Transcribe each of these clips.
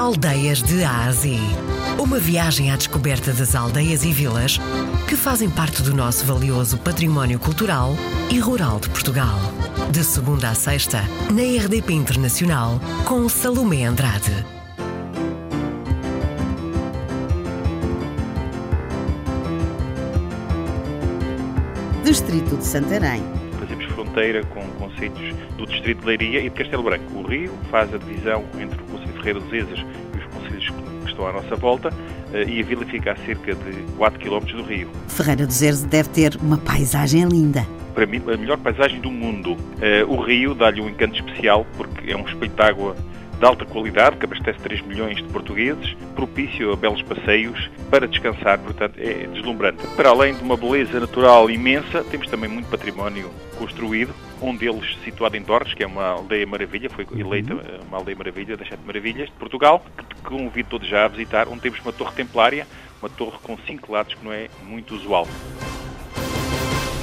Aldeias de Ásia. Uma viagem à descoberta das aldeias e vilas que fazem parte do nosso valioso património cultural e rural de Portugal. De segunda a sexta, na RDP Internacional, com Salomé Andrade. Distrito de Santarém. Fazemos fronteira com conceitos do Distrito de Leiria e de Castelo Branco. O rio faz a divisão entre o Dos Ezes e os conselhos que estão à nossa volta eh, e a vila fica a cerca de 4 km do rio. Ferreira do Zerze deve ter uma paisagem linda. Para mim, a melhor paisagem do mundo. Eh, O rio dá-lhe um encanto especial porque é um espelho de água de alta qualidade, que abastece 3 milhões de portugueses, propício a belos passeios para descansar, portanto é deslumbrante. Para além de uma beleza natural imensa, temos também muito património construído, um deles situado em Torres, que é uma aldeia maravilha, foi eleita eh, uma aldeia maravilha das sete maravilhas de Portugal, que convido todos já a visitar, onde temos uma torre templária, uma torre com cinco lados que não é muito usual.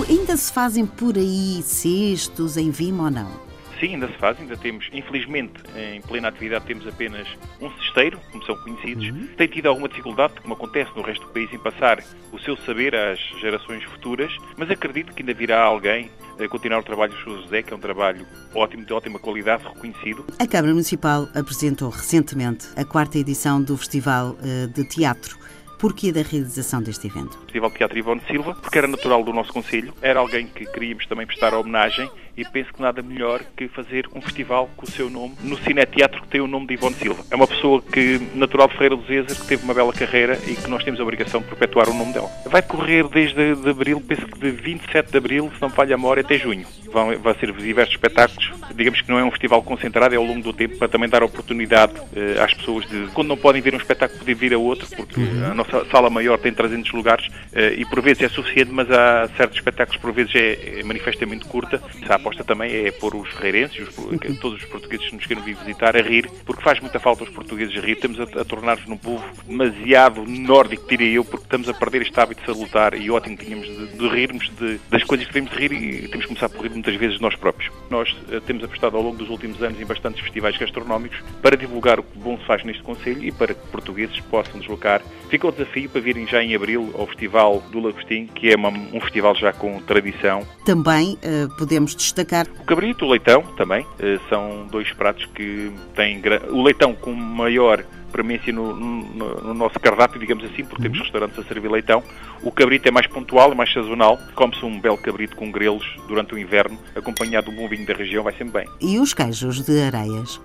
Ainda se fazem por aí cestos em Vima ou não? Sim, ainda se faz, ainda temos, infelizmente, em plena atividade temos apenas um cesteiro, como são conhecidos. Tem tido alguma dificuldade, como acontece no resto do país, em passar o seu saber às gerações futuras, mas acredito que ainda virá alguém a continuar o trabalho do Sr. José, que é um trabalho ótimo, de ótima qualidade, reconhecido. A Câmara Municipal apresentou recentemente a quarta edição do Festival eh, de Teatro. Porquê da realização deste evento? Festival de Teatro Ivone Silva, porque era natural do nosso Conselho, era alguém que queríamos também prestar homenagem e penso que nada melhor que fazer um festival com o seu nome no Cineteatro que tem o nome de Ivone Silva. É uma pessoa que, natural de Ferreira dos Ezes, que teve uma bela carreira e que nós temos a obrigação de perpetuar o nome dela. Vai decorrer desde de abril, penso que de 27 de abril, se não falha a memória, até junho. Vão, vai ser diversos espetáculos. Digamos que não é um festival concentrado, é ao longo do tempo, para também dar oportunidade eh, às pessoas de, quando não podem ver um espetáculo, poder vir a outro, porque a nossa sala maior tem 300 lugares eh, e por vezes é suficiente, mas há certos espetáculos por vezes é, é manifestamente curta. A aposta também é pôr os ferreirenses, os, todos os portugueses que nos queiram vir visitar, a rir, porque faz muita falta os portugueses a rir. Estamos a, a tornar-nos num povo demasiado nórdico, diria eu, porque estamos a perder este hábito salutar e ótimo tínhamos de, de rirmos de, das coisas que devemos rir e temos que começar por rir muitas vezes de nós próprios. Nós eh, temos apostado ao longo dos últimos anos em bastantes festivais gastronómicos para divulgar o que bom se faz neste Conselho e para que portugueses possam deslocar. Fica o desafio para virem já em abril ao Festival do Lagostim, que é uma- um festival já com tradição. Também eh, podemos destacar O cabrito, o leitão também, eh, são dois pratos que têm o leitão com maior premência no, no- no nosso cardápio, digamos assim, porque temos restaurantes a servir leitão. O cabrito é mais pontual, é mais sazonal. Come-se um belo cabrito com grelos durante o inverno, acompanhado de um bom vinho da região, vai sempre bem. e os queijos de areias.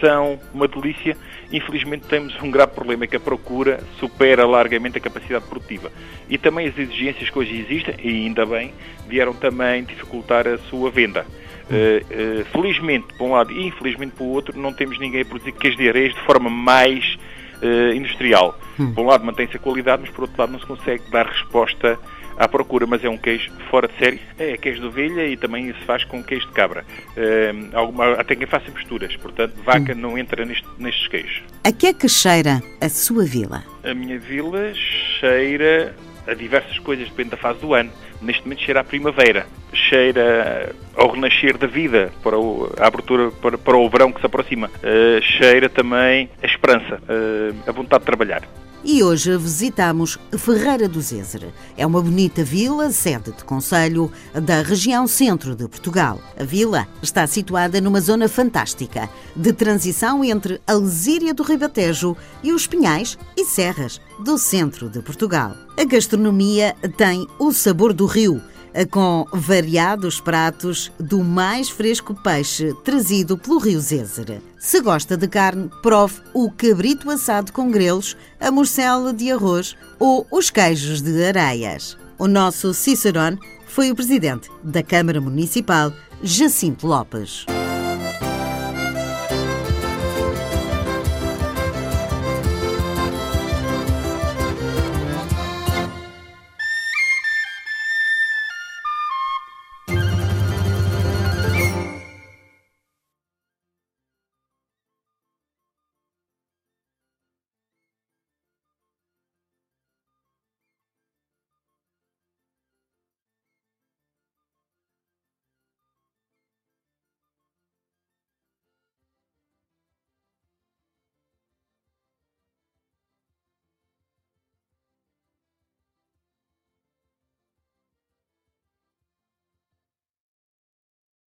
São uma delícia. Infelizmente temos um grave problema é que a procura supera largamente a capacidade produtiva. E também as exigências que hoje existem, e ainda bem, vieram também dificultar a sua venda. Eh, eh, felizmente, por um lado, e infelizmente, por outro, não temos ninguém a produzir queijo de areias de forma mais eh, industrial. Por um lado, mantém-se a qualidade, mas por outro lado, não se consegue dar resposta à procura, mas é um queijo fora de série. É queijo de ovelha e também se faz com queijo de cabra. Eh, alguma, até quem faça misturas, portanto, vaca não entra neste- nestes queijos. A que é que cheira a sua vila? A minha vila cheira a diversas coisas, depende da fase do ano. Neste momento cheira à primavera, cheira ao renascer da vida, para o- a abertura para, para o verão que se aproxima. Eh, cheira também a esperança, eh, a vontade de trabalhar. E hoje visitamos Ferreira do Zézer. É uma bonita vila, sede de conselho da região centro de Portugal. A vila está situada numa zona fantástica, de transição entre a Lesíria do Ribatejo e os Pinhais e Serras do centro de Portugal. A gastronomia tem o sabor do rio, com variados pratos do mais fresco peixe trazido pelo rio Zézer. Se gosta de carne, prove o cabrito assado com grelos, a morcela de arroz ou os queijos de areias. O nosso Cicerone foi o presidente da Câmara Municipal, Jacinto Lopes.